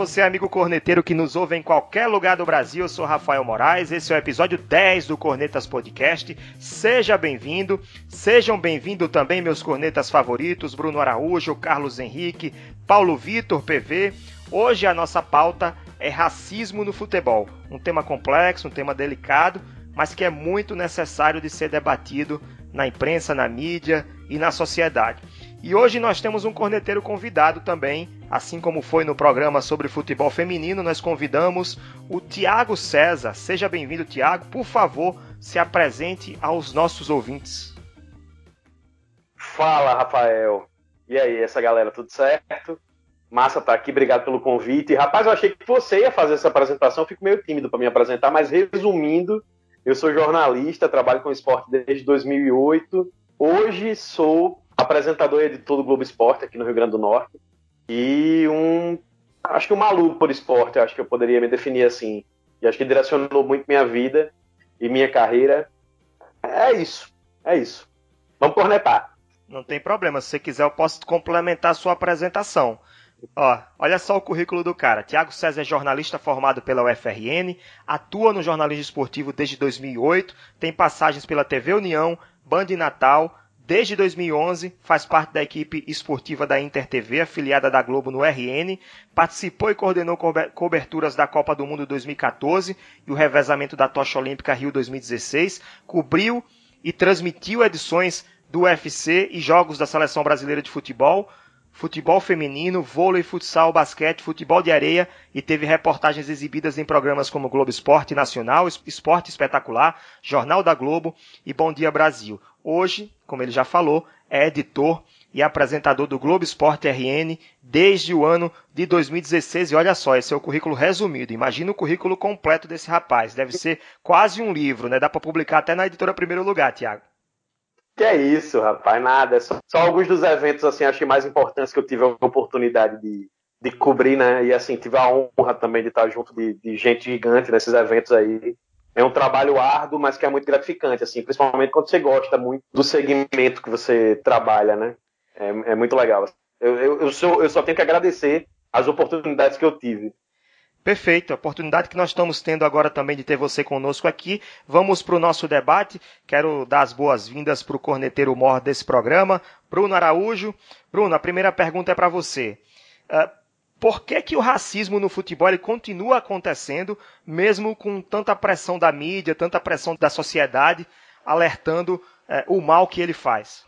Você, amigo corneteiro que nos ouve em qualquer lugar do Brasil. Eu sou Rafael Moraes. Esse é o episódio 10 do Cornetas Podcast. Seja bem-vindo. Sejam bem-vindos também meus cornetas favoritos, Bruno Araújo, Carlos Henrique, Paulo Vitor, PV. Hoje a nossa pauta é racismo no futebol. Um tema complexo, um tema delicado, mas que é muito necessário de ser debatido na imprensa, na mídia e na sociedade. E hoje nós temos um corneteiro convidado também, assim como foi no programa sobre futebol feminino, nós convidamos o Tiago César. Seja bem-vindo, Tiago. Por favor, se apresente aos nossos ouvintes. Fala, Rafael. E aí, essa galera, tudo certo? Massa tá aqui, obrigado pelo convite. Rapaz, eu achei que você ia fazer essa apresentação, fico meio tímido para me apresentar, mas resumindo, eu sou jornalista, trabalho com esporte desde 2008. Hoje sou apresentador e editor do Globo Esporte aqui no Rio Grande do Norte. E um. Acho que um maluco por esporte, acho que eu poderia me definir assim. E acho que direcionou muito minha vida e minha carreira. É isso. É isso. Vamos cornetar. Não tem problema. Se você quiser, eu posso complementar a sua apresentação. Ó, olha só o currículo do cara. Tiago César é jornalista formado pela UFRN, atua no jornalismo esportivo desde 2008, tem passagens pela TV União, Band Natal, Desde 2011, faz parte da equipe esportiva da Inter TV, afiliada da Globo no RN, participou e coordenou coberturas da Copa do Mundo 2014 e o revezamento da Tocha Olímpica Rio 2016, cobriu e transmitiu edições do UFC e jogos da Seleção Brasileira de Futebol, futebol feminino, vôlei, futsal, basquete, futebol de areia e teve reportagens exibidas em programas como Globo Esporte Nacional, Esporte Espetacular, Jornal da Globo e Bom Dia Brasil. Hoje, como ele já falou, é editor e apresentador do Globo Esporte RN desde o ano de 2016. E olha só, esse é o currículo resumido. Imagina o currículo completo desse rapaz. Deve ser quase um livro, né? Dá para publicar até na editora Primeiro Lugar, Tiago. Que é isso, rapaz, nada. Só, só, alguns dos eventos, assim, achei mais importantes que eu tive a oportunidade de, de cobrir, né? E, assim, tive a honra também de estar junto de, de gente gigante nesses eventos aí é um trabalho árduo, mas que é muito gratificante, assim, principalmente quando você gosta muito do segmento que você trabalha, né? É, é muito legal. Eu, eu, eu, sou, eu só tenho que agradecer as oportunidades que eu tive. Perfeito, a oportunidade que nós estamos tendo agora também de ter você conosco aqui. Vamos para o nosso debate. Quero dar as boas-vindas para o corneteiro mor desse programa, Bruno Araújo. Bruno, a primeira pergunta é para você. Uh, por que, que o racismo no futebol continua acontecendo, mesmo com tanta pressão da mídia, tanta pressão da sociedade, alertando é, o mal que ele faz?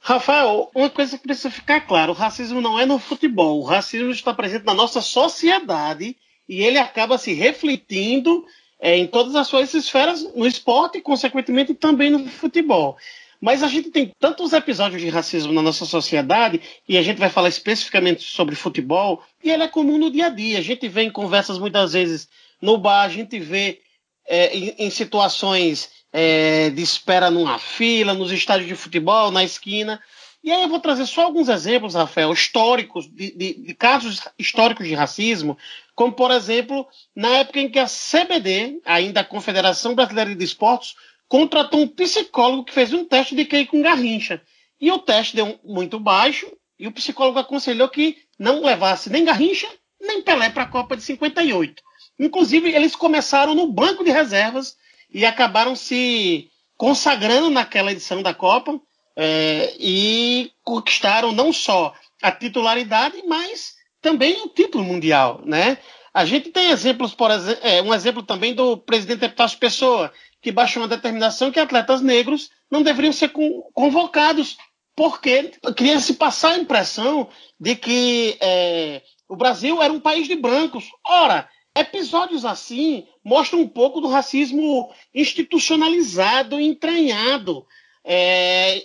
Rafael, uma coisa que precisa ficar clara: o racismo não é no futebol, o racismo está presente na nossa sociedade e ele acaba se refletindo é, em todas as suas esferas, no esporte e, consequentemente, também no futebol. Mas a gente tem tantos episódios de racismo na nossa sociedade, e a gente vai falar especificamente sobre futebol, e ele é comum no dia a dia. A gente vê em conversas muitas vezes no bar, a gente vê é, em, em, situações é, de espera numa fila, nos estádios de futebol, na esquina. E aí eu vou trazer só alguns exemplos, Rafael, históricos, de, de, de, casos históricos de racismo, como, por exemplo, na época em que a CBD, ainda a Confederação Brasileira de Esportes, contratou um psicólogo que fez um teste de QI com Garrincha. E o teste deu muito baixo, e o psicólogo aconselhou que não levasse nem Garrincha, nem Pelé para a Copa de 58. Inclusive, eles começaram no banco de reservas e acabaram se consagrando naquela edição da Copa é, e conquistaram não só a titularidade, mas também o título mundial, né? A gente tem exemplos, por exemplo, é, um exemplo também do presidente Epitácio Pessoa, que baixou uma determinação que atletas negros não deveriam ser convocados, porque queria se passar a impressão de que é, o Brasil era um país de brancos. Ora, episódios assim mostram um pouco do racismo institucionalizado, entranhado. É,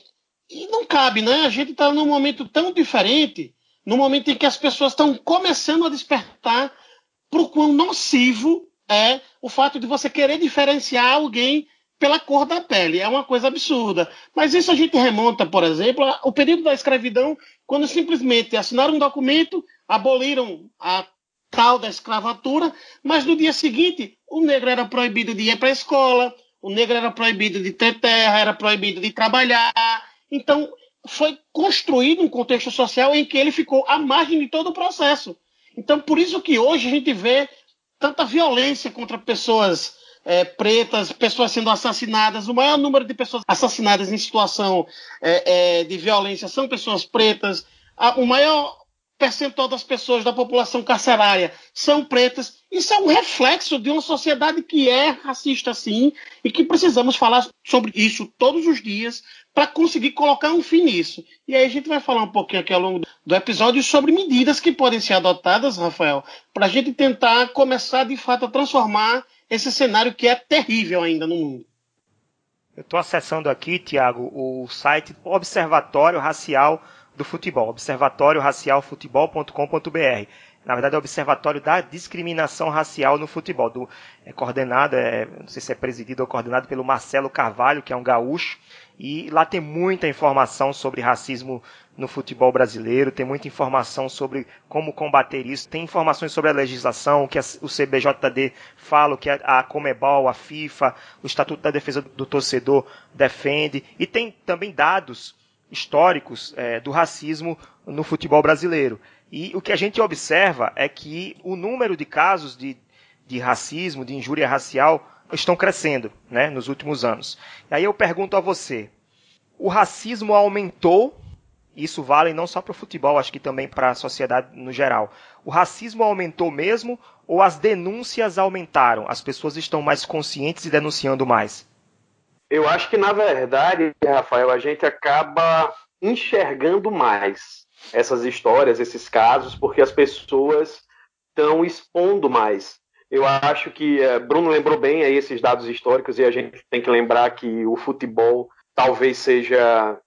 e não cabe, né? A gente está num momento tão diferente, no momento em que as pessoas estão começando a despertar para o quão nocivo é o fato de você querer diferenciar alguém pela cor da pele. É uma coisa absurda. Mas isso a gente remonta, por exemplo, ao período da escravidão, quando simplesmente assinaram um documento, aboliram a tal da escravatura, mas no dia seguinte o negro era proibido de ir para a escola, o negro era proibido de ter terra, era proibido de trabalhar. Então foi construído um contexto social em que ele ficou à margem de todo o processo. Então por isso que hoje a gente vê tanta violência contra pessoas é, pretas, pessoas sendo assassinadas. O maior número de pessoas assassinadas em situação é, é, de violência são pessoas pretas. o maior percentual das pessoas da população carcerária são pretas. Isso é um reflexo de uma sociedade que é racista, sim, e que precisamos falar sobre isso todos os dias para conseguir colocar um fim nisso. E aí a gente vai falar um pouquinho aqui ao longo do episódio sobre medidas que podem ser adotadas, Rafael, para a gente tentar começar de fato a transformar esse cenário que é terrível ainda no mundo. Eu estou acessando aqui, Tiago, o site Observatório Racial do Futebol, observatórioracialfutebol.com.br. Na verdade, é o Observatório da Discriminação Racial no Futebol. Do, é coordenado, é, não sei se é presidido ou coordenado pelo Marcelo Carvalho, que é um gaúcho. E lá tem muita informação sobre racismo no futebol brasileiro, tem muita informação sobre como combater isso, tem informações sobre a legislação, o que o CBJD fala, o que a Comebol, a FIFA, o Estatuto da Defesa do Torcedor defende, e tem também dados históricos é, do racismo no futebol brasileiro. E o que a gente observa é que o número de casos de, de racismo, de injúria racial, estão crescendo né, nos últimos anos. E aí eu pergunto a você: o racismo aumentou isso vale não só para o futebol, acho que também para a sociedade no geral. O racismo aumentou mesmo ou as denúncias aumentaram? As pessoas estão mais conscientes e denunciando mais? Eu acho que, na verdade, Rafael, a gente acaba enxergando mais essas histórias, esses casos, porque as pessoas estão expondo mais. Eu acho que uh, Bruno lembrou bem aí esses dados históricos e a gente tem que lembrar que o futebol talvez seja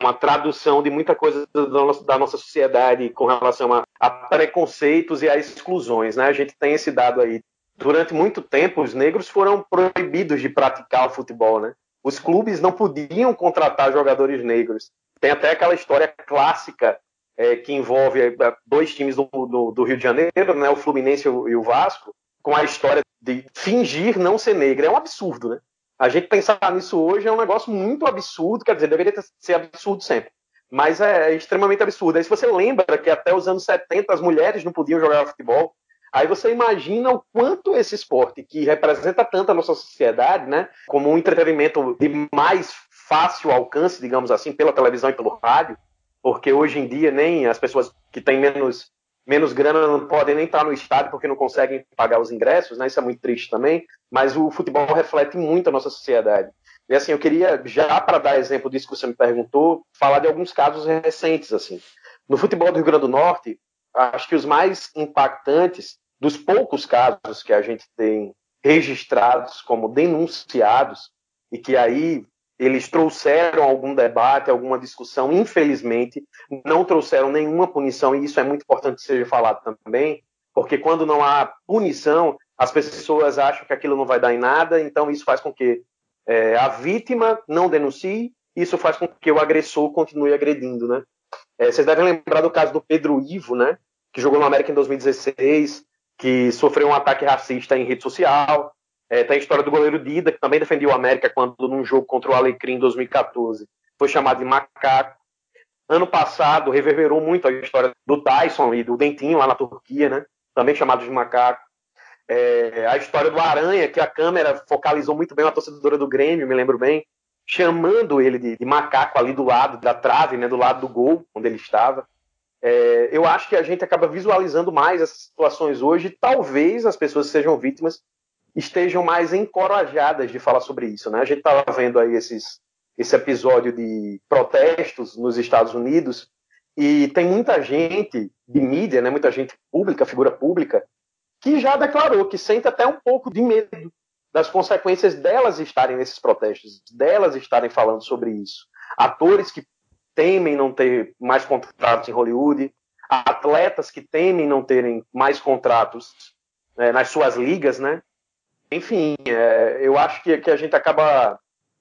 uma tradução de muita coisa da nossa sociedade com relação a, a, preconceitos e a exclusões. Né? A gente tem esse dado aí. Durante muito tempo, os negros foram proibidos de praticar o futebol. Né? Os clubes não podiam contratar jogadores negros. Tem até aquela história clássica é, que envolve é, dois times do, do, do, Rio de Janeiro, né? o Fluminense e o Vasco, com a história de fingir não ser negro. É um absurdo, né? A gente pensar nisso hoje é um negócio muito absurdo, quer dizer, deveria ser absurdo sempre. Mas é, é extremamente absurdo. Aí se você lembra que até os anos 70 as mulheres não podiam jogar futebol, aí você imagina o quanto esse esporte, que representa tanto a nossa sociedade, né, como um entretenimento de mais fácil alcance, digamos assim, pela televisão e pelo rádio, porque hoje em dia nem as pessoas que têm menos menos grana não podem nem estar no estádio porque não conseguem pagar os ingressos, né? Isso é muito triste também. Mas o futebol reflete muito a nossa sociedade. E assim, eu queria já para dar exemplo disso que você me perguntou, falar de alguns casos recentes assim. No futebol do Rio Grande do Norte, acho que os mais impactantes dos poucos casos que a gente tem registrados como denunciados e que aí eles trouxeram algum debate, alguma discussão, infelizmente, não trouxeram nenhuma punição, e isso é muito importante que seja falado também, porque quando não há punição, as pessoas acham que aquilo não vai dar em nada, então isso faz com que é, a vítima não denuncie, isso faz com que o agressor continue agredindo, né? É, vocês devem lembrar do caso do Pedro Ivo, né? Que jogou no América em 2016, que sofreu um ataque racista em rede social, é, tem a história do goleiro Dida, que também defendeu o América quando num jogo contra o Alecrim em 2014 foi chamado de macaco. Ano passado reverberou muito a história do Tyson e do Dentinho lá na Turquia, né? Também chamado de macaco. É, a história do Aranha, que a câmera focalizou muito bem a torcedora do Grêmio, me lembro bem, chamando ele de, de macaco ali do lado da trave, né? Do lado do gol, onde ele estava. É, eu acho que a gente acaba visualizando mais essas situações hoje. Talvez as pessoas que sejam vítimas estejam mais encorajadas de falar sobre isso. Né? A gente estava vendo aí esses, esse episódio de protestos nos Estados Unidos e tem muita gente de mídia, né, muita gente pública, figura pública, que já declarou que sente até um pouco de medo das consequências delas estarem nesses protestos, delas estarem falando sobre isso. Atores que temem não ter mais contratos em Hollywood, atletas que temem não terem mais contratos né, nas suas ligas, né? enfim, é, eu acho que, que a gente acaba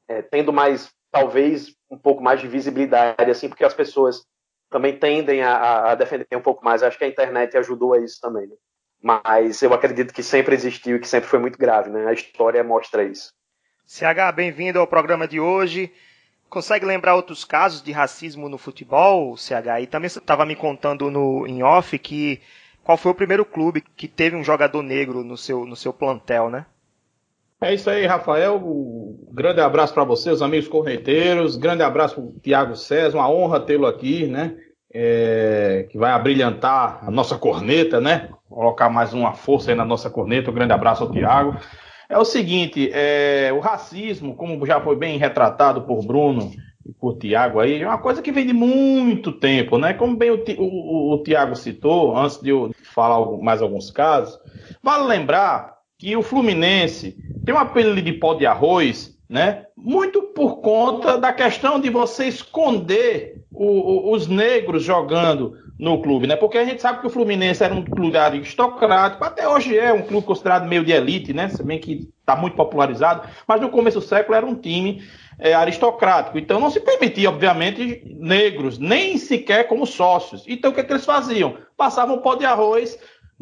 é, tendo mais, talvez, um pouco mais de visibilidade, assim, porque as pessoas também tendem a, a defender um pouco mais. Acho que a internet ajudou a isso também. Né? Mas eu acredito que sempre existiu e que sempre foi muito grave. Né? A história mostra isso. CH, bem-vindo ao programa de hoje. Consegue lembrar outros casos de racismo no futebol, CH? E também você estava me contando no, em off que qual foi o primeiro clube que teve um jogador negro no seu, no seu plantel, né? É isso aí, Rafael. Um grande abraço para você, os amigos corneteiros. Grande abraço para o Tiago César. Uma honra tê-lo aqui, né? É, que vai abrilhantar a nossa corneta, né? Colocar mais uma força aí na nossa corneta. Um grande abraço ao Tiago. É o seguinte, é, o racismo, como já foi bem retratado por Bruno e por Tiago aí, é uma coisa que vem de muito tempo, né? Como bem o, o, o Tiago citou, antes de eu falar mais alguns casos, vale lembrar que o Fluminense tem um apelido de pó de arroz, né? Muito por conta da questão de você esconder o, os negros jogando no clube, né? Porque a gente sabe que o Fluminense era um clube aristocrático, até hoje é um clube considerado meio de elite, né? Se bem que está muito popularizado, mas no começo do século era um time é, aristocrático. Então não se permitia, obviamente, negros, nem sequer como sócios. Então o que, é que eles faziam? Passavam pó de arroz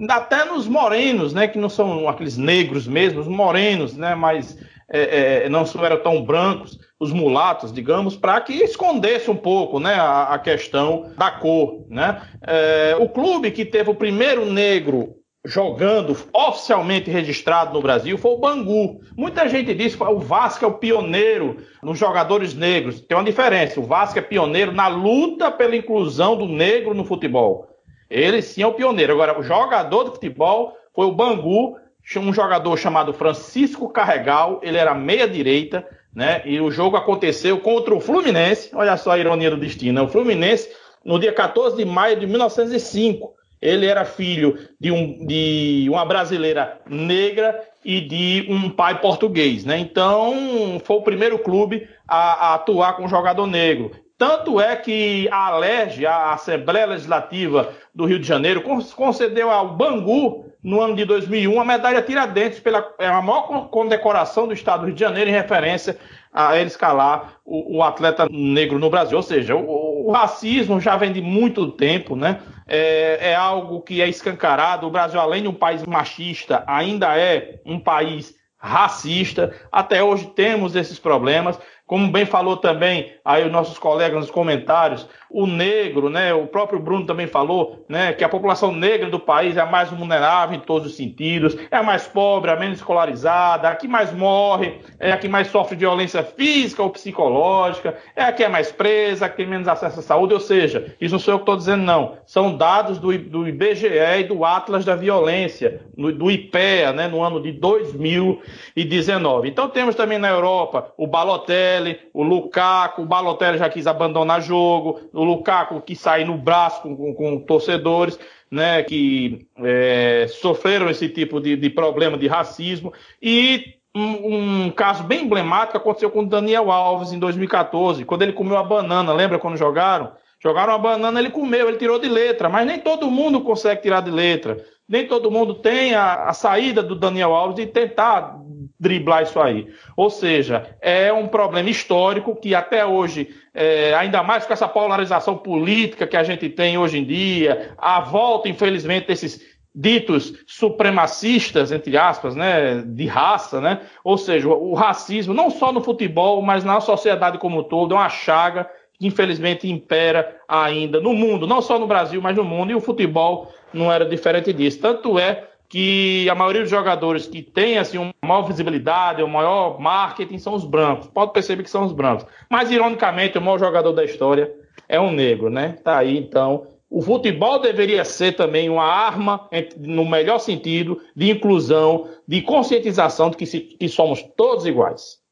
até nos morenos, né? Que não são aqueles negros mesmo, os morenos, né? Mas é, é, não eram tão brancos os mulatos, digamos, para que escondesse um pouco né, a, a questão da cor. Né? É, o clube que teve o primeiro negro jogando oficialmente registrado no Brasil foi o Bangu. Muita gente diz que o Vasco é o pioneiro nos jogadores negros. Tem uma diferença. O Vasco é pioneiro na luta pela inclusão do negro no futebol. Ele sim é o pioneiro. Agora, o jogador de futebol foi o Bangu, um jogador chamado Francisco Carregal. Ele era meia direita, né? E o jogo aconteceu contra o Fluminense. Olha só a ironia do destino. Né? O Fluminense, no dia 14 de maio de 1905, ele era filho de, um, de uma brasileira negra e de um pai português, né? Então, foi o primeiro clube a, a atuar com jogador negro. Tanto é que a Alerj, a Assembleia Legislativa do Rio de Janeiro, concedeu ao Bangu, no ano de 2001, a medalha Tiradentes, pela é a maior condecoração do Estado do Rio de Janeiro, em referência a ele escalar o, o atleta negro no Brasil. Ou seja, o, o, racismo já vem de muito tempo, né? É, é algo que é escancarado. O Brasil, além de um país machista, ainda é um país racista. Até hoje temos esses problemas. Como bem falou também aí os nossos colegas nos comentários, o negro, né, o próprio Bruno também falou, né, que a população negra do país é a mais vulnerável em todos os sentidos, é a mais pobre, a menos escolarizada, a que mais morre, é a que mais sofre violência física ou psicológica, é a que é mais presa, a que tem menos acesso à saúde, ou seja, isso não sou eu que estou dizendo não, são dados do, do IBGE e do Atlas da Violência, do IPEA, né, no ano de 2019. Então temos também na Europa o Balotelli, O Lukaku, o Balotelli já quis abandonar jogo, o Lukaku que sai no braço com, com, com torcedores, né, que é, sofreram esse tipo de, de, problema de racismo, e um, um, caso bem emblemático aconteceu com o Daniel Alves em 2014, quando ele comeu a banana, lembra quando jogaram? Jogaram a banana, ele comeu, ele tirou de letra, mas nem todo mundo consegue tirar de letra. Nem todo mundo tem a, a saída do Daniel Alves de tentar driblar isso aí. Ou seja, é um problema histórico que até hoje, é, ainda mais com essa polarização política que a gente tem hoje em dia, a volta, infelizmente, desses ditos supremacistas, entre aspas, né, de raça, né? Ou seja, o racismo, não só no futebol, mas na sociedade como um todo, é uma chaga que infelizmente impera ainda no mundo, não só no Brasil, mas no mundo, e o futebol não era diferente disso. Tanto é que a maioria dos jogadores que tem assim uma maior visibilidade, o maior marketing são os brancos. Pode perceber que são os brancos. Mas ironicamente, o maior jogador da história é um negro, né? Tá aí então. O futebol deveria ser também uma arma, no melhor sentido, de inclusão, de conscientização de que, se, que somos todos iguais.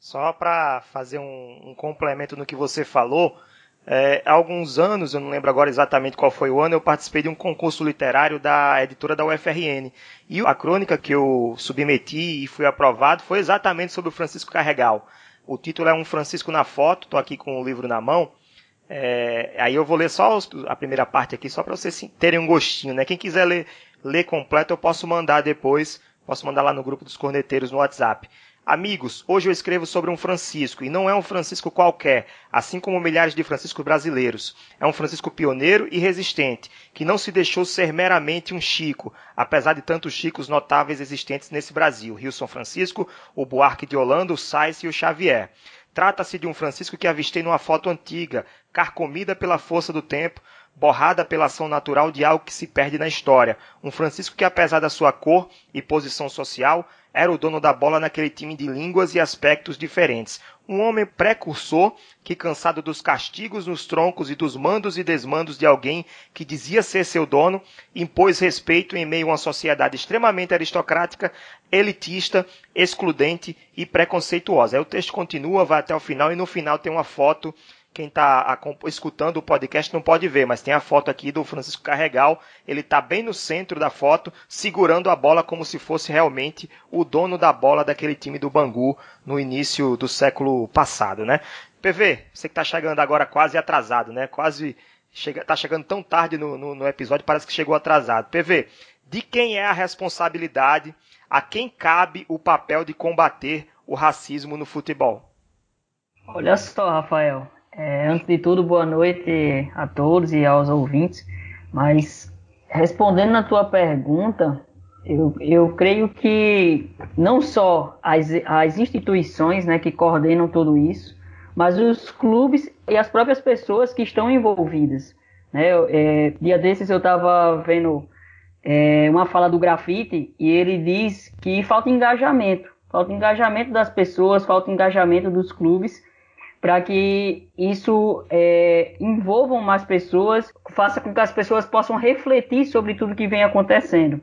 Só para fazer um, um complemento no que você falou, é, há alguns anos, eu não lembro agora exatamente qual foi o ano, eu participei de um concurso literário da editora da UFRN. E a crônica que eu submeti e fui aprovado foi exatamente sobre o Francisco Carregal. O título é Um Francisco na Foto, estou aqui com o livro na mão. É, aí eu vou ler só a primeira parte aqui, só para vocês terem um gostinho. Né? Quem quiser ler, ler completo, eu posso mandar depois Posso mandar lá no grupo dos corneteiros no WhatsApp. Amigos, hoje eu escrevo sobre um Francisco, e não é um Francisco qualquer, assim como milhares de Franciscos brasileiros. É um Francisco pioneiro e resistente, que não se deixou ser meramente um Chico, apesar de tantos Chicos notáveis existentes nesse Brasil: Rio São Francisco, o Buarque de Holanda, o Sais e o Xavier. Trata-se de um Francisco que avistei numa foto antiga, carcomida pela força do tempo, borrada pela ação natural de algo que se perde na história. Um Francisco que, apesar da sua cor e posição social, era o dono da bola naquele time de línguas e aspectos diferentes. Um homem precursor que, cansado dos castigos nos troncos e dos mandos e desmandos de alguém que dizia ser seu dono, impôs respeito em meio a uma sociedade extremamente aristocrática, elitista, excludente e preconceituosa. Aí o texto continua, vai até o final e no final tem uma foto quem está escutando o podcast não pode ver, mas tem a foto aqui do Francisco Carregal. Ele está bem no centro da foto, segurando a bola como se fosse realmente o dono da bola daquele time do Bangu no início do século passado, né? PV, você que está chegando agora quase atrasado, né? Quase chega, tá chegando tão tarde no, no, no episódio, parece que chegou atrasado. PV, de quem é a responsabilidade, a quem cabe o papel de combater o racismo no futebol? Olha só, Rafael, é, antes de tudo, boa noite a todos e aos ouvintes. Mas respondendo na tua pergunta, eu, eu creio que não só as, as instituições né, que coordenam tudo isso, mas os clubes e as próprias pessoas que estão envolvidas. Né? É, dia desses eu estava vendo é, uma fala do grafite e ele diz que falta engajamento. Falta engajamento das pessoas, falta engajamento dos clubes para que isso é, envolva mais pessoas, faça com que as pessoas possam refletir sobre tudo que vem acontecendo.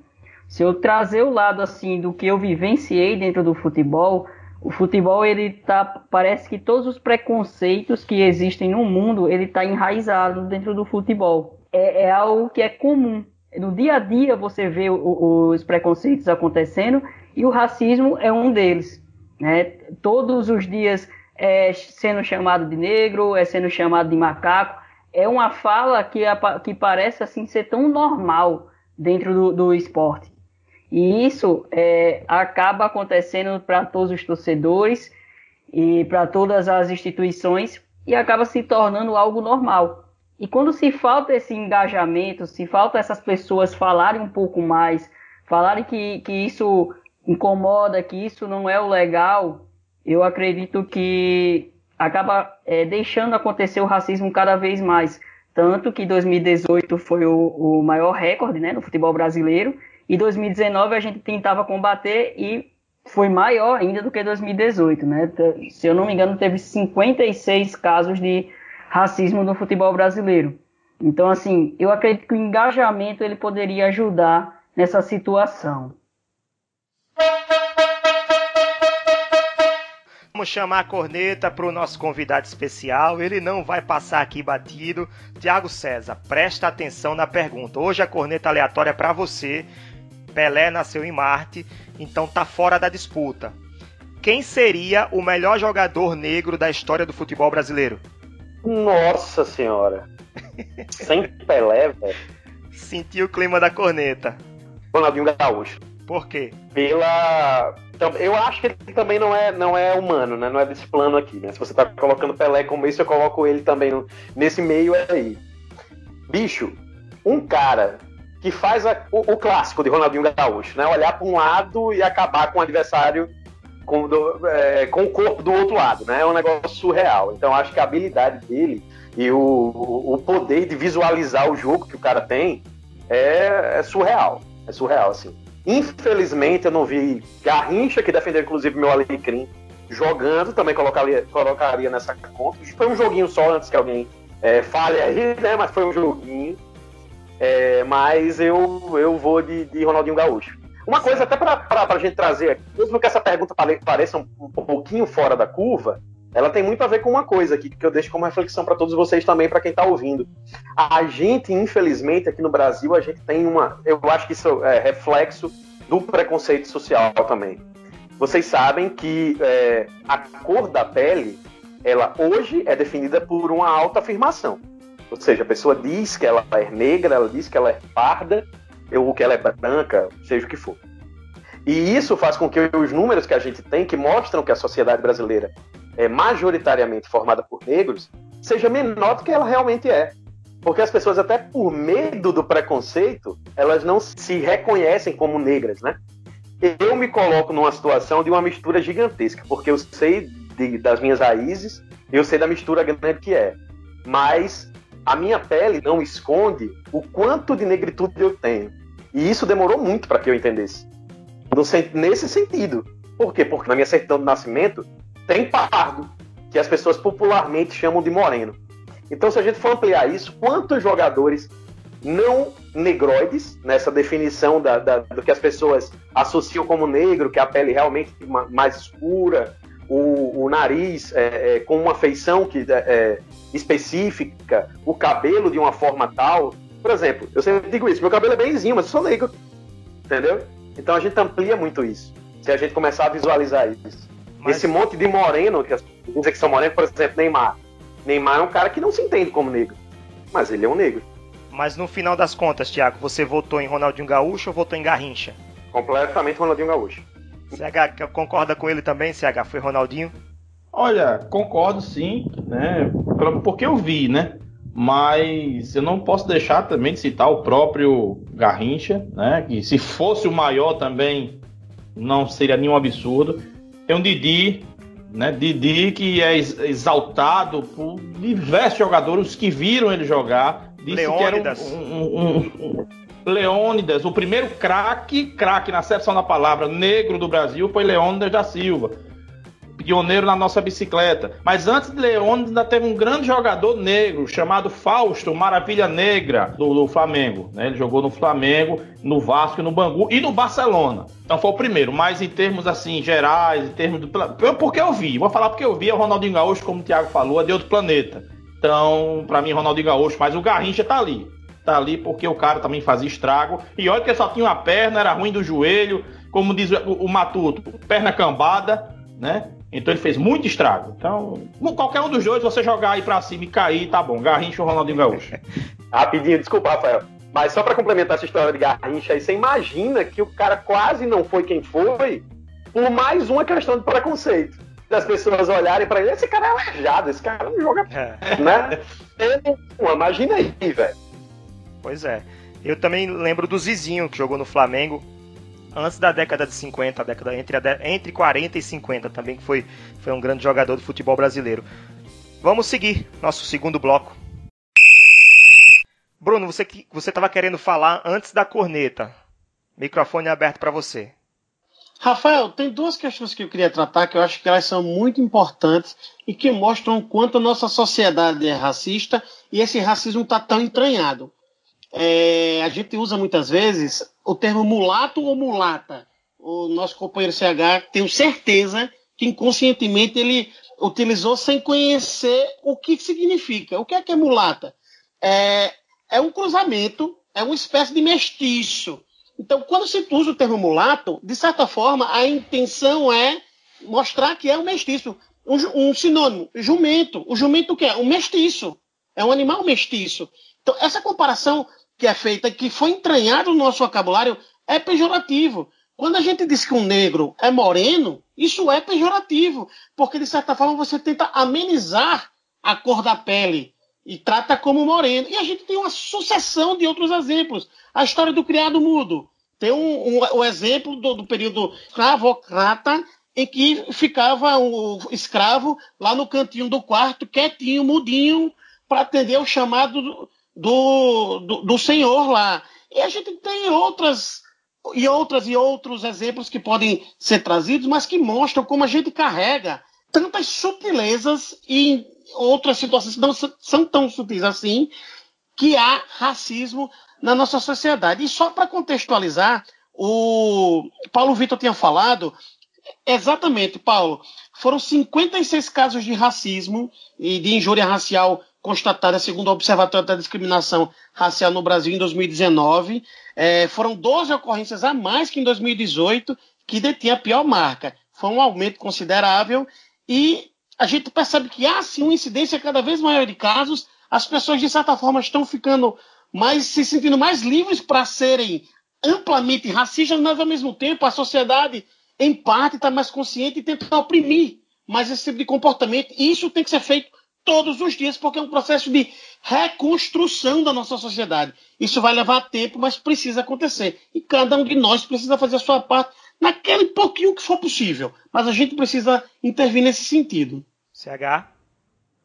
Se eu trazer o lado assim do que eu vivenciei dentro do futebol, o futebol ele tá, parece que todos os preconceitos que existem no mundo ele está enraizado dentro do futebol. É, é, algo que é comum. No dia a dia você vê o, os preconceitos acontecendo e o racismo é um deles. Né? Todos os dias é sendo chamado de negro, é sendo chamado de macaco. É uma fala que, que parece assim ser tão normal dentro do, do esporte. E isso é, acaba acontecendo para todos os torcedores e para todas as instituições e acaba se tornando algo normal. E quando se falta esse engajamento, se falta essas pessoas falarem um pouco mais, falarem que, que isso incomoda, que isso não é o legal, eu acredito que acaba é, deixando acontecer o racismo cada vez mais. Tanto que 2018 foi o, o maior recorde né, no futebol brasileiro, e 2019 a gente tentava combater e foi maior ainda do que 2018. Né? Se eu não me engano, teve 56 casos de racismo no futebol brasileiro. Então, assim, eu acredito que o engajamento ele poderia ajudar nessa situação. Vamos chamar a corneta para o nosso convidado especial. Ele não vai passar aqui batido. Tiago César, presta atenção na pergunta. Hoje a corneta aleatória é para você. Pelé nasceu em Marte, então tá fora da disputa. Quem seria o melhor jogador negro da história do futebol brasileiro? Nossa senhora. Sem Pelé, velho. Sentiu o clima da corneta. Ronaldinho Gaúcho. Por quê? Pela então, eu acho que ele também não é, não é humano, né? Não é desse plano aqui, né? Se você tá colocando Pelé como isso, eu coloco ele também no, nesse meio aí. Bicho, um cara que faz a, o, o, clássico de Ronaldinho Gaúcho, né? Olhar para um lado e acabar com o adversário com, do, é, com o corpo do outro lado, né? É um negócio surreal. Então, acho que a habilidade dele e o, o poder de visualizar o jogo que o cara tem é, é surreal. É surreal, assim. Infelizmente, eu não vi Garrincha, que defendeu inclusive meu Alecrim, jogando, também colocaria, colocaria nessa conta. Foi um joguinho só antes que alguém é, fale aí, né? Mas foi um joguinho. É, mas eu, eu vou de, de Ronaldinho Gaúcho. Uma coisa, até para a gente trazer aqui, mesmo que essa pergunta pareça um, um pouquinho fora da curva, ela tem muito a ver com uma coisa aqui que eu deixo como reflexão para todos vocês também, para quem está ouvindo. A gente, infelizmente, aqui no Brasil, a gente tem uma. Eu acho que isso é reflexo do preconceito social também. Vocês sabem que é, a cor da pele, ela hoje é definida por uma autoafirmação. Ou seja, a pessoa diz que ela é negra, ela diz que ela é parda, ou que ela é branca, seja o que for. E isso faz com que os números que a gente tem, que mostram que a sociedade brasileira é majoritariamente formada por negros, seja menor do que ela realmente é. Porque as pessoas, até por medo do preconceito, elas não se reconhecem como negras, né? Eu me coloco numa situação de uma mistura gigantesca, porque eu sei de, das minhas raízes, eu sei da mistura grande que é. Mas a minha pele não esconde o quanto de negritude eu tenho. E isso demorou muito para que eu entendesse. No, nesse sentido. Por quê? Porque na minha certidão de nascimento tem pardo, que as pessoas popularmente chamam de moreno. Então, se a gente for ampliar isso, quantos jogadores não negroides, nessa definição da, da, do que as pessoas associam como negro, que é a pele realmente mais escura, o, o nariz é, é, com uma feição que, é, é, específica, o cabelo de uma forma tal. Por exemplo, eu sempre digo isso, meu cabelo é benzinho, mas eu sou negro. Entendeu? Então a gente amplia muito isso. Se a gente começar a visualizar isso. Mas... Esse monte de moreno, que as pessoas dizem que são morenos, por exemplo, Neymar. Neymar é um cara que não se entende como negro. Mas ele é um negro. Mas no final das contas, Thiago, você votou em Ronaldinho Gaúcho ou votou em Garrincha? Completamente Ronaldinho Gaúcho. CH concorda com ele também, CH? Foi Ronaldinho? Olha, concordo sim, né? Porque eu vi, né? Mas eu não posso deixar também de citar o próprio Garrincha, né? Que se fosse o maior também não seria nenhum absurdo. Tem um Didi, né? Didi que é exaltado por diversos jogadores que viram ele jogar. Leônidas. um, um, um, Leônidas, o primeiro craque, craque na acepção da palavra, negro do Brasil foi Leônidas da Silva. Pioneiro na nossa bicicleta. Mas antes de Leônidas ainda teve um grande jogador negro chamado Fausto Maravilha Negra do, do Flamengo. Né? Ele jogou no Flamengo, no Vasco, no Bangu e no Barcelona. Então foi o primeiro. Mas em termos assim gerais, em termos do porque eu vi. Vou falar porque eu vi é o Ronaldinho Gaúcho, como o Thiago falou, é de outro planeta. Então, para mim, Ronaldinho Gaúcho, mas o Garrincha tá ali tá ali porque o cara também fazia estrago. E olha que só tinha uma perna, era ruim do joelho, como diz o, o Matuto, perna cambada, né? Então ele fez muito estrago. Então, qualquer um dos dois, você jogar aí pra cima e cair, tá bom. Garrincha ou Ronaldinho Gaúcho. Rapidinho, desculpa, Rafael. Mas só para complementar essa história de Garrincha aí, você imagina que o cara quase não foi quem foi por mais uma questão de preconceito. Das pessoas olharem para ele, esse cara é aleijado, esse cara não joga. É. Né? Imagina aí, velho. Pois é. Eu também lembro do Zizinho, que jogou no Flamengo antes da década de 50, a década entre, a de, entre 40 e 50 também, que foi, foi um grande jogador do futebol brasileiro. Vamos seguir nosso segundo bloco. Bruno, você você estava querendo falar antes da corneta. Microfone aberto para você. Rafael, tem duas questões que eu queria tratar que eu acho que elas são muito importantes e que mostram o quanto a nossa sociedade é racista e esse racismo está tão entranhado é, a gente usa muitas vezes o termo mulato ou mulata. O nosso companheiro CH, tenho certeza que inconscientemente ele utilizou sem conhecer o que significa. O que é que é mulata? É, é um cruzamento, é uma espécie de mestiço. Então, quando se usa o termo mulato, de certa forma, a intenção é mostrar que é um mestiço. Um, um sinônimo, jumento. O jumento o que é? Um mestiço. É um animal mestiço. Então, essa comparação que é feita, que foi entranhado no nosso vocabulário, é pejorativo. Quando a gente diz que um negro é moreno, isso é pejorativo, porque de certa forma você tenta amenizar a cor da pele e trata como moreno. E a gente tem uma sucessão de outros exemplos. A história do criado mudo. Tem um, um, o exemplo do, do período escravocrata, em que ficava o escravo lá no cantinho do quarto, quietinho, mudinho, para atender o chamado do, do, do Senhor lá. E a gente tem outras e outras e outros exemplos que podem ser trazidos, mas que mostram como a gente carrega tantas sutilezas e outras situações que não são tão sutis assim, que há racismo na nossa sociedade. E só para contextualizar, o Paulo Vitor tinha falado exatamente, Paulo, foram 56 casos de racismo e de injúria racial constatada segundo o Observatório da Discriminação Racial no Brasil em 2019. É, foram 12 ocorrências a mais que em 2018, que detinha a pior marca. Foi um aumento considerável e a gente percebe que há sim uma incidência cada vez maior de casos. As pessoas, de certa forma, estão ficando mais, se sentindo mais livres para serem amplamente racistas, mas ao mesmo tempo a sociedade, em parte, está mais consciente e tenta oprimir mais esse tipo de comportamento. E isso tem que ser feito todos os dias, porque é um processo de reconstrução da nossa sociedade. Isso vai levar tempo, mas precisa acontecer. E cada um de nós precisa fazer a sua parte naquele pouquinho que for possível. Mas a gente precisa intervir nesse sentido. CH?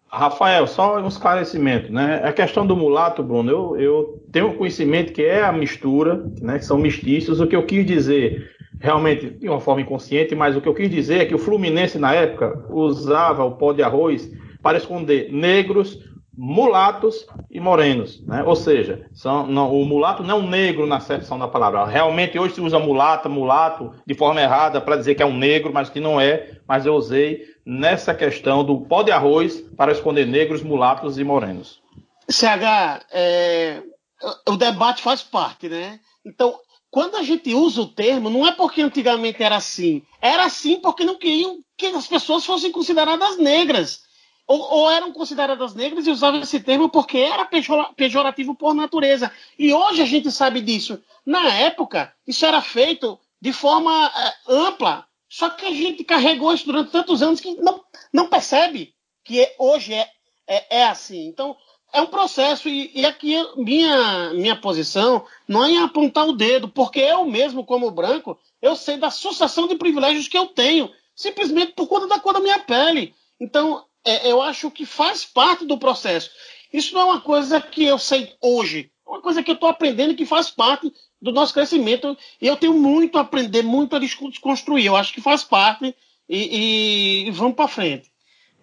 Rafael, só um esclarecimento, né? A questão do mulato, Bruno, eu, eu tenho conhecimento que é a mistura, né? Que são mestiços. O que eu quis dizer, realmente, de uma forma inconsciente, mas o que eu quis dizer é que o Fluminense, na época, usava o pó de arroz para esconder negros, mulatos e morenos, né? Ou seja, são, não, o mulato não é um negro na acepção da palavra. Realmente hoje se usa mulata, mulato de forma errada para dizer que é um negro, mas que não é. Mas eu usei nessa questão do pó de arroz para esconder negros, mulatos e morenos. CH, é, o debate faz parte, né? Então, quando a gente usa o termo, não é porque antigamente era assim. Era assim porque não queriam que as pessoas fossem consideradas negras ou, ou, eram consideradas negras e usavam esse termo porque era pejorativo por natureza. E hoje a gente sabe disso. Na época, isso era feito de forma é, ampla, só que a gente carregou isso durante tantos anos que não, não percebe que é, hoje é, é, é, assim. Então, é um processo, e, e aqui minha, minha posição não é apontar o dedo, porque eu mesmo, como branco, eu sei da sucessão de privilégios que eu tenho, simplesmente por conta da cor da minha pele. Então, é, eu acho que faz parte do processo. Isso não é uma coisa que eu sei hoje, é uma coisa que eu estou aprendendo que faz parte do nosso crescimento. E eu tenho muito a aprender, muito a desconstruir. Eu acho que faz parte e, e vamos para frente.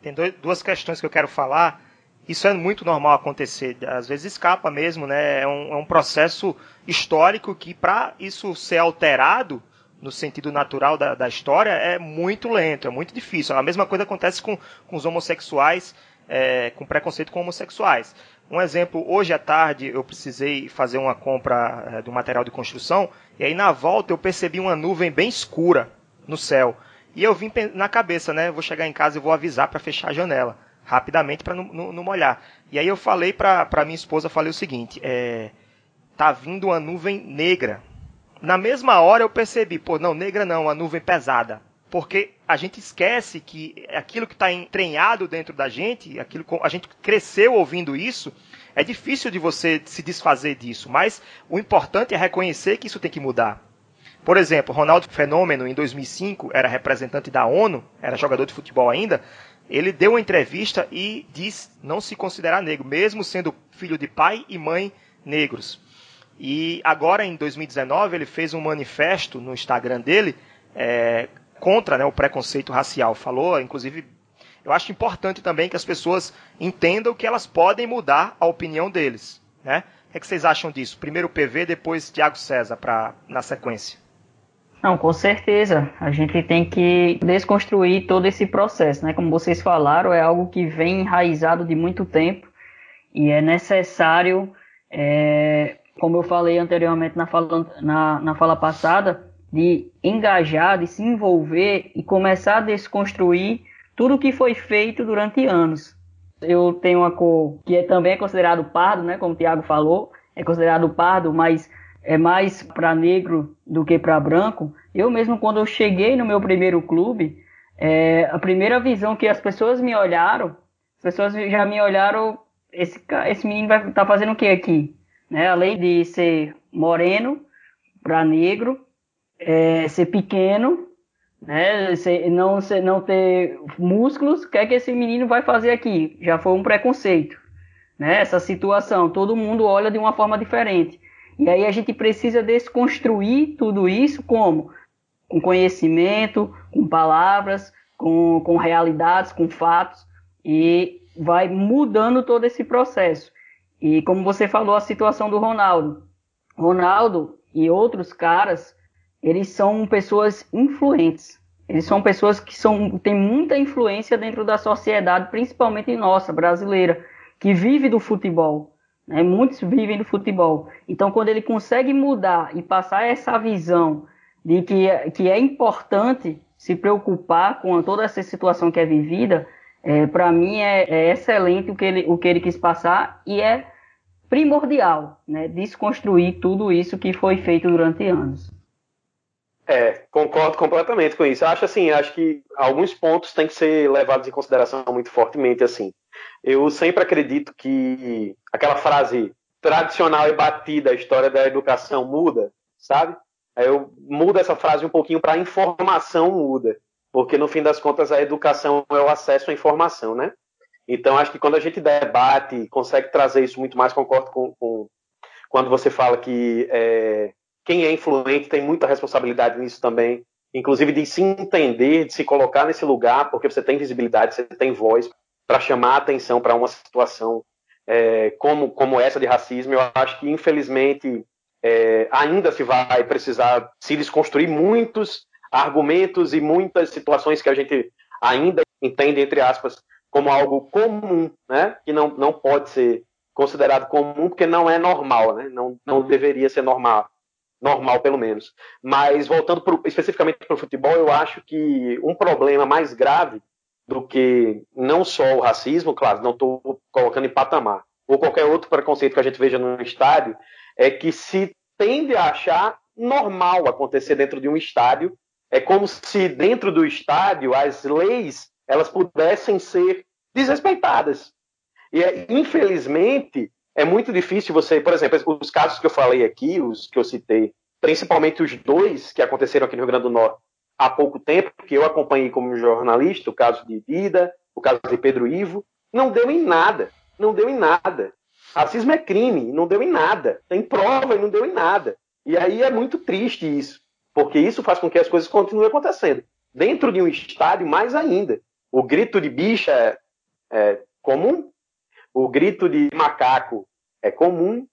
Tem dois, duas questões que eu quero falar. Isso é muito normal acontecer, às vezes escapa mesmo, né? É um, é um processo histórico que, para isso ser alterado, no sentido natural da, da, história é muito lento, é muito difícil. A mesma coisa acontece com, com os homossexuais, é, com preconceito com homossexuais. Um exemplo, hoje à tarde eu precisei fazer uma compra é, do material de construção, e aí na volta eu percebi uma nuvem bem escura no céu. E eu vim na cabeça, né? Vou chegar em casa e vou avisar para fechar a janela rapidamente para não, não, não, molhar. E aí eu falei para minha esposa, falei o seguinte, é, tá vindo uma nuvem negra na mesma hora eu percebi, pô, não, negra não, a nuvem pesada. Porque a gente esquece que aquilo que está entranhado dentro da gente, aquilo a gente cresceu ouvindo isso, é difícil de você se desfazer disso. Mas o importante é reconhecer que isso tem que mudar. Por exemplo, Ronaldo Fenômeno, em 2005, era representante da ONU, era jogador de futebol ainda. Ele deu uma entrevista e diz não se considerar negro, mesmo sendo filho de pai e mãe negros. E agora, em 2019, ele fez um manifesto no Instagram dele é, contra né, o preconceito racial. Falou, inclusive, eu acho importante também que as pessoas entendam que elas podem mudar a opinião deles. Né? O que, é que vocês acham disso? Primeiro o PV, depois Tiago César, pra, na sequência. Não, com certeza. A gente tem que desconstruir todo esse processo, né? Como vocês falaram, é algo que vem enraizado de muito tempo e é necessário é, como eu falei anteriormente na fala, na, na fala passada, de engajar, de se envolver e começar a desconstruir tudo que foi feito durante anos. Eu tenho uma cor que é, também é considerado pardo, né, como o Tiago falou, é considerado pardo, mas é mais para negro do que para branco. Eu mesmo, quando eu cheguei no meu primeiro clube, é, a primeira visão que as pessoas me olharam, as pessoas já me olharam, esse, esse menino vai estar tá fazendo o que aqui? Né? Além de ser moreno para negro, é, ser pequeno, né? Ser, não, ser, não ter músculos, o que é que esse menino vai fazer aqui? Já foi um preconceito, né? Essa situação, todo mundo olha de uma forma diferente. E aí a gente precisa desconstruir tudo isso como? Com conhecimento, com palavras, com, com realidades, com fatos, e vai mudando todo esse processo. E como você falou, a situação do Ronaldo. Ronaldo e outros caras, eles são pessoas influentes. Eles são pessoas que são, têm muita influência dentro da sociedade, principalmente nossa, brasileira, que vive do futebol. Né? Muitos vivem do futebol. Então, quando ele consegue mudar e passar essa visão de que, que é importante se preocupar com toda essa situação que é vivida, é, para mim é, é, excelente o que, ele, o que ele quis passar e é primordial, né? Desconstruir tudo isso que foi feito durante anos. É, concordo completamente com isso. Acho assim, acho que alguns pontos têm que ser levados em consideração muito fortemente assim. Eu sempre acredito que aquela frase tradicional e batida, a história da educação muda, sabe? Eu mudo essa frase um pouquinho para informação muda, porque no fim das contas a educação é o acesso à informação, né? Então acho que quando a gente debate, consegue trazer isso muito mais, concordo com, com quando você fala que é, quem é influente tem muita responsabilidade nisso também, inclusive de se entender, de se colocar nesse lugar, porque você tem visibilidade, você tem voz para chamar a atenção para uma situação é, como, como essa de racismo. Eu acho que infelizmente é, ainda se vai precisar se desconstruir muitos argumentos e muitas situações que a gente ainda entende, entre aspas, como algo comum, né? que não, não pode ser considerado comum porque não é normal, né? não, não deveria ser normal, normal pelo menos. Mas voltando pro, especificamente para o futebol, eu acho que um problema mais grave do que não só o racismo, claro, não estou colocando em patamar, ou qualquer outro preconceito que a gente veja no estádio, é que se tende a achar normal acontecer dentro de um estádio. É como se dentro do estádio as leis elas pudessem ser desrespeitadas. E é, infelizmente é muito difícil você, por exemplo, os casos que eu falei aqui, os que eu citei, principalmente os dois que aconteceram aqui no Rio Grande do Norte há pouco tempo, que eu acompanhei como jornalista, o caso de Dida, o caso de Pedro Ivo, não deu em nada, não deu em nada. Racismo é crime, não deu em nada. Tem prova e não deu em nada. E aí é muito triste isso, porque isso faz com que as coisas continuem acontecendo. Dentro de um estádio, mais ainda. O grito de bicha é, é comum, o grito de macaco é comum,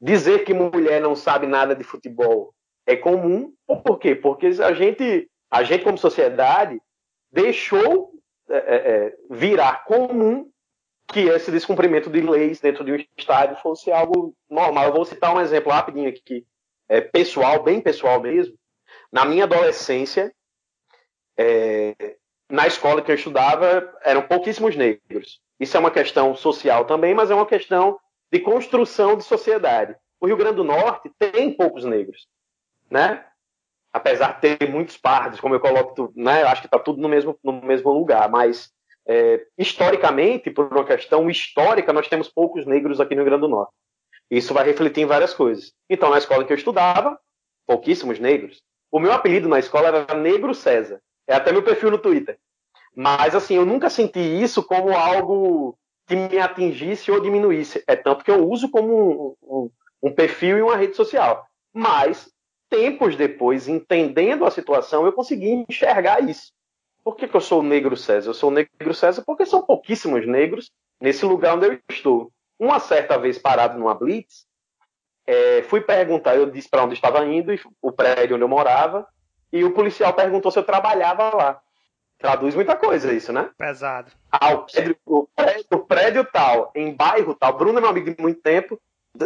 dizer que mulher não sabe nada de futebol é comum. Por quê? Porque a gente, a gente como sociedade, deixou é, é, é virar comum que esse descumprimento de leis dentro de um estádio fosse algo normal. Eu vou citar um exemplo rapidinho aqui, que é pessoal, bem pessoal mesmo. Na minha adolescência, é, na escola que eu estudava, eram pouquíssimos negros. Isso é uma questão social também, mas é uma questão de construção de sociedade. O Rio Grande do Norte tem poucos negros, né? Apesar de ter muitos pardos, como eu coloco, né? Eu acho que está tudo no mesmo, no mesmo lugar, mas é, historicamente, por uma questão histórica, nós temos poucos negros aqui no Rio Grande do Norte. Isso vai refletir em várias coisas. Então, na escola que eu estudava, pouquíssimos negros. O meu apelido na escola era Negro César. É até meu perfil no Twitter. Mas, assim, eu nunca senti isso como algo que me atingisse ou diminuísse. É tanto que eu uso como um, um, um perfil e uma rede social. Mas, tempos depois, entendendo a situação, eu consegui enxergar isso. Por que, que eu sou negro César? Eu sou negro César porque são pouquíssimos negros nesse lugar onde eu estou. Uma certa vez parado numa blitz, é, fui perguntar, eu disse para onde estava indo, o prédio onde eu morava, e o policial perguntou se eu trabalhava lá. Traduz muita coisa isso, né? Pesado. Ah, o prédio, o prédio, o prédio tal, em bairro tal. Bruno é meu amigo de muito tempo,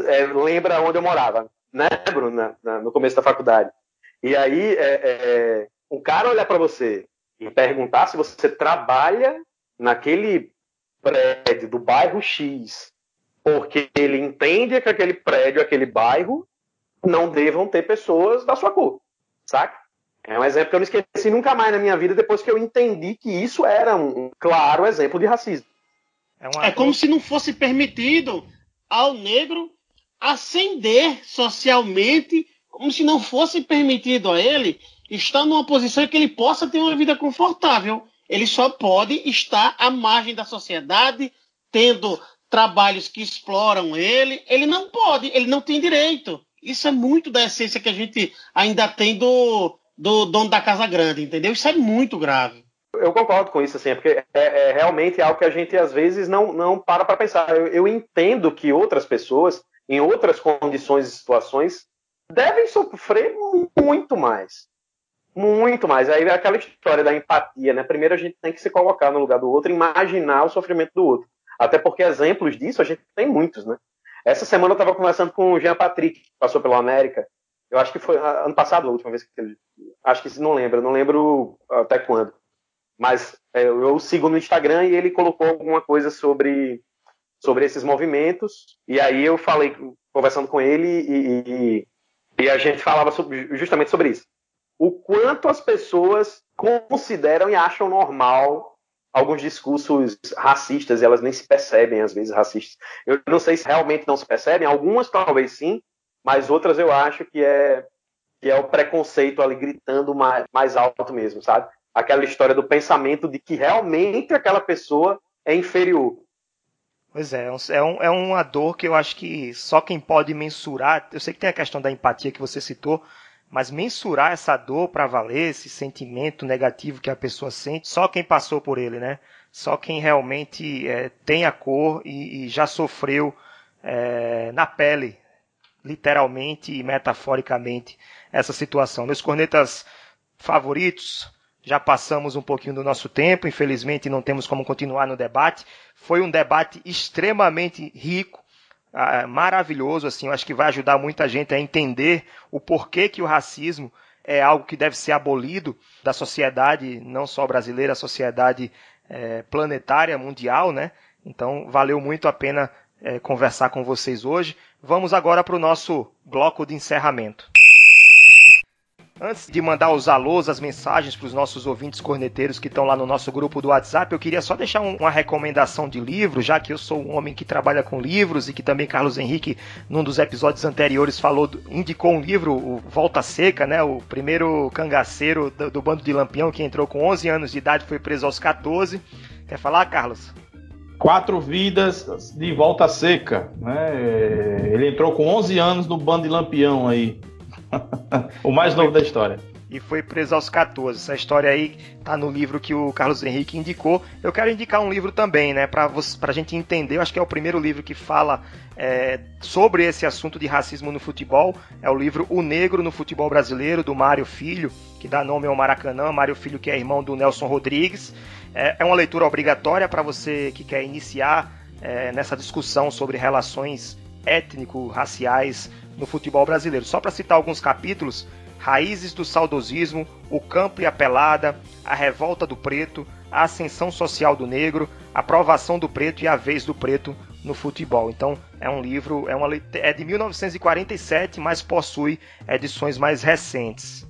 é, lembra onde eu morava, né, Bruno, no começo da faculdade. E aí, é, é, um cara olhar para você e perguntar se você trabalha naquele prédio do bairro X, porque ele entende que aquele prédio, aquele bairro, não devam ter pessoas da sua cor, saca? É um exemplo que eu não esqueci nunca mais na minha vida depois que eu entendi que isso era um claro exemplo de racismo. É, uma... é como se não fosse permitido ao negro ascender socialmente, como se não fosse permitido a ele está numa posição em que ele possa ter uma vida confortável. Ele só pode estar à margem da sociedade, tendo trabalhos que exploram ele. Ele não pode, ele não tem direito. Isso é muito da essência que a gente ainda tem do, do dono da casa grande, entendeu? Isso é muito grave. Eu concordo com isso, assim, porque é, é realmente algo que a gente às vezes não, não para para pensar. Eu, eu entendo que outras pessoas, em outras condições e situações, devem sofrer muito mais. Muito mais. Aí é aquela história da empatia, né? Primeiro a gente tem que se colocar no lugar do outro, imaginar o sofrimento do outro. Até porque exemplos disso a gente tem muitos, né? Essa semana eu estava conversando com o Jean Patrick, que passou pela América. Eu acho que foi ano passado a última vez que ele. Acho que não lembro, não lembro até quando. Mas é, eu sigo no Instagram e ele colocou alguma coisa sobre, sobre esses movimentos. E aí eu falei, conversando com ele, e, e, e a gente falava sobre, justamente sobre isso. O quanto as pessoas consideram e acham normal alguns discursos racistas, elas nem se percebem, às vezes, racistas. Eu não sei se realmente não se percebem, algumas talvez sim, mas outras eu acho que é, que é o preconceito ali gritando mais, mais alto mesmo, sabe? Aquela história do pensamento de que realmente aquela pessoa é inferior. Pois é, é, é, um, é uma dor que eu acho que só quem pode mensurar. Eu sei que tem a questão da empatia que você citou, mas mensurar essa dor para valer, esse sentimento negativo que a pessoa sente, só quem passou por ele, né? Só quem realmente é, tem a cor e, e já sofreu é, na pele, literalmente e metaforicamente, essa situação. Meus cornetas favoritos, já passamos um pouquinho do nosso tempo, infelizmente não temos como continuar no debate. Foi um debate extremamente rico, ah, maravilhoso, assim, eu acho que vai ajudar muita gente a entender o porquê que o racismo é algo que deve ser abolido da sociedade, não só brasileira, a sociedade é, planetária, mundial, né? Então, valeu muito a pena é, conversar com vocês hoje. Vamos agora para o nosso bloco de encerramento. Antes de mandar os alôs, as mensagens para os nossos ouvintes corneteiros que estão lá no nosso grupo do WhatsApp, eu queria só deixar um, uma recomendação de livro, já que eu sou um homem que trabalha com livros e que também Carlos Henrique, num dos episódios anteriores, falou, indicou um livro, o Volta Seca, né? O primeiro cangaceiro do, do bando de Lampião que entrou com 11 anos de idade, foi preso aos 14. Quer falar, Carlos? Quatro vidas de volta seca. Né? Ele entrou com 11 anos no bando de Lampião aí. o mais novo da história. E foi preso aos 14. Essa história aí tá no livro que o Carlos Henrique indicou. Eu quero indicar um livro também, né? Pra, pra gente entender. Eu acho que é o primeiro livro que fala é, sobre esse assunto de racismo no futebol. É o livro O Negro no Futebol Brasileiro, do Mário Filho, que dá nome ao Maracanã. Mário Filho, que é irmão do Nelson Rodrigues. É, é uma leitura obrigatória para você que quer iniciar é, nessa discussão sobre relações étnico-raciais no futebol brasileiro. Só para citar alguns capítulos: Raízes do Saudosismo, O Campo e a Pelada, A Revolta do Preto, A Ascensão Social do Negro, A Provação do Preto e a Vez do Preto no futebol. Então é um livro, é, uma, é de 1947, mas possui edições mais recentes.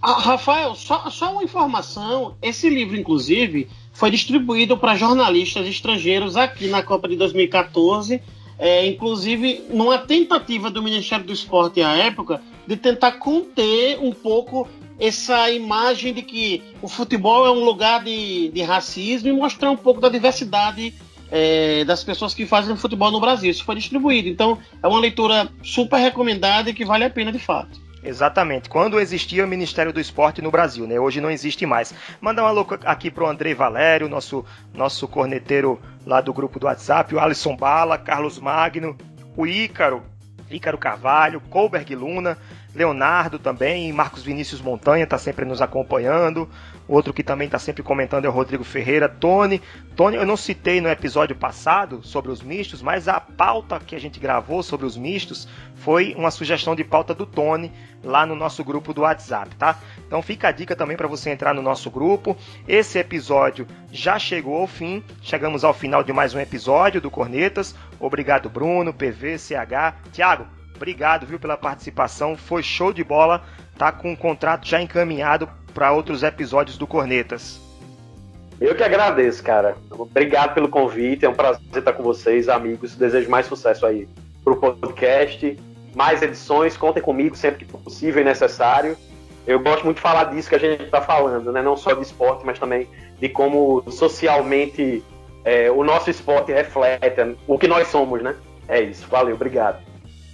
Ah, Rafael, só, só uma informação: esse livro, inclusive, foi distribuído para jornalistas estrangeiros aqui na Copa de 2014 é, inclusive numa tentativa do Ministério do Esporte à época de tentar conter um pouco essa imagem de que o futebol é um lugar de, de racismo e mostrar um pouco da diversidade é, das pessoas que fazem futebol no Brasil. Isso foi distribuído. Então é uma leitura super recomendada e que vale a pena de fato. Exatamente. Quando existia o Ministério do Esporte no Brasil, né? Hoje não existe mais. Manda um alô aqui pro Andrei Valério, nosso, nosso corneteiro lá do grupo do WhatsApp, o Alisson Bala, Carlos Magno, o Ícaro, Ícaro Carvalho, Colberg Luna, Leonardo também, Marcos Vinícius Montanha está sempre nos acompanhando. Outro que também está sempre comentando é o Rodrigo Ferreira. Tony, Tony, eu não citei no episódio passado sobre os mistos, mas a pauta que a gente gravou sobre os mistos foi uma sugestão de pauta do Tony lá no nosso grupo do WhatsApp, tá? Então fica a dica também para você entrar no nosso grupo. Esse episódio já chegou ao fim. Chegamos ao final de mais um episódio do Cornetas. Obrigado, Bruno, PV, CH. Tiago, obrigado, viu, pela participação. Foi show de bola. Tá com o contrato já encaminhado para outros episódios do Cornetas. Eu que agradeço, cara. Obrigado pelo convite. É um prazer estar com vocês, amigos. Desejo mais sucesso aí pro podcast. Mais edições, contem comigo sempre que possível e necessário. Eu gosto muito de falar disso que a gente está falando, né? Não só de esporte, mas também de como socialmente é, o nosso esporte reflete o que nós somos, né? É isso. Valeu, obrigado.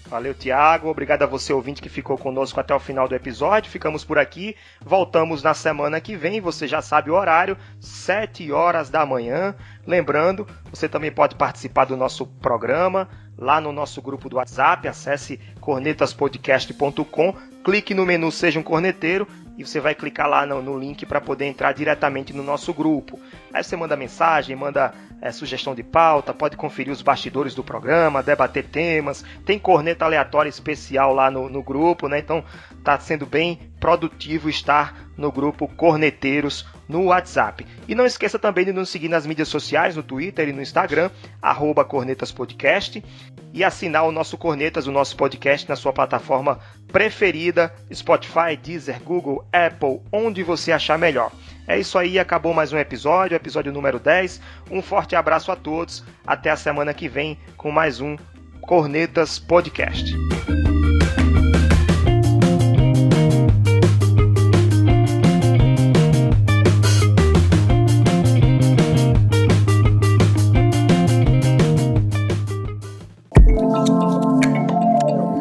Valeu, Tiago. Obrigado a você, ouvinte, que ficou conosco até o final do episódio. Ficamos por aqui. Voltamos na semana que vem. Você já sabe o horário, 7 horas da manhã. Lembrando, você também pode participar do nosso programa lá no nosso grupo do WhatsApp. Acesse cornetaspodcast.com, clique no menu Seja um Corneteiro e você vai clicar lá no, no link para poder entrar diretamente no nosso grupo. Aí você manda mensagem, manda é, sugestão de pauta, pode conferir os bastidores do programa, debater temas, tem corneta aleatória especial lá no, no grupo, né? Então tá sendo bem produtivo estar no grupo Corneteiros no WhatsApp. E não esqueça também de nos seguir nas mídias sociais, no Twitter e no Instagram, arroba Cornetas Podcast, e assinar o nosso Cornetas, o nosso podcast, na sua plataforma preferida, Spotify, Deezer, Google, Apple, onde você achar melhor. É isso aí, acabou mais um episódio, episódio número 10. Um forte abraço a todos, até a semana que vem com mais um Cornetas Podcast.